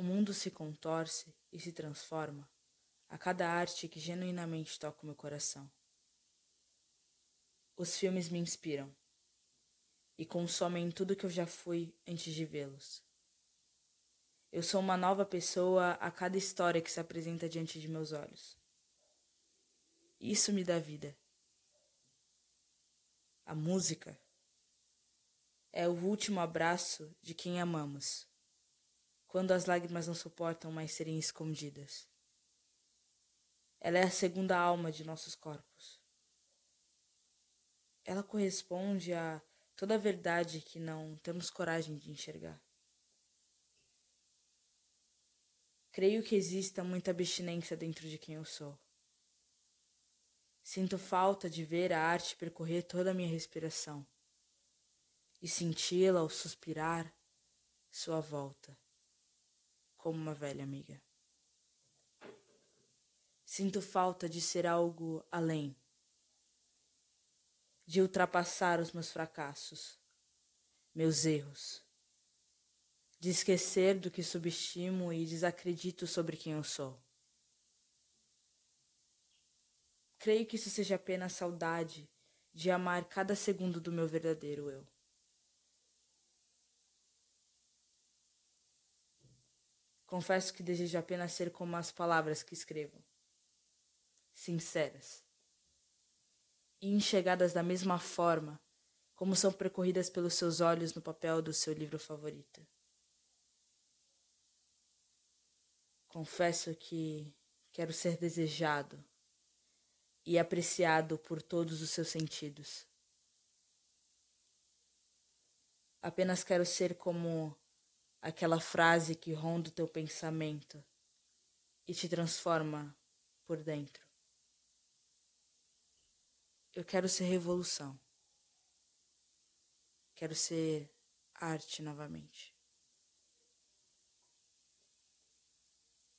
O mundo se contorce e se transforma a cada arte que genuinamente toca o meu coração. Os filmes me inspiram e consomem tudo que eu já fui antes de vê-los. Eu sou uma nova pessoa a cada história que se apresenta diante de meus olhos. Isso me dá vida. A música é o último abraço de quem amamos, quando as lágrimas não suportam mais serem escondidas. Ela é a segunda alma de nossos corpos. Ela corresponde a toda a verdade que não temos coragem de enxergar. Creio que exista muita abstinência dentro de quem eu sou. Sinto falta de ver a arte percorrer toda a minha respiração e senti-la ao suspirar sua volta, como uma velha amiga. Sinto falta de ser algo além, de ultrapassar os meus fracassos, meus erros, de esquecer do que subestimo e desacredito sobre quem eu sou. Creio que isso seja apenas saudade de amar cada segundo do meu verdadeiro eu. Confesso que desejo apenas ser como as palavras que escrevo sinceras e enxergadas da mesma forma como são percorridas pelos seus olhos no papel do seu livro favorito. Confesso que quero ser desejado e apreciado por todos os seus sentidos. Apenas quero ser como aquela frase que ronda o teu pensamento e te transforma por dentro. Eu quero ser revolução. Quero ser arte novamente.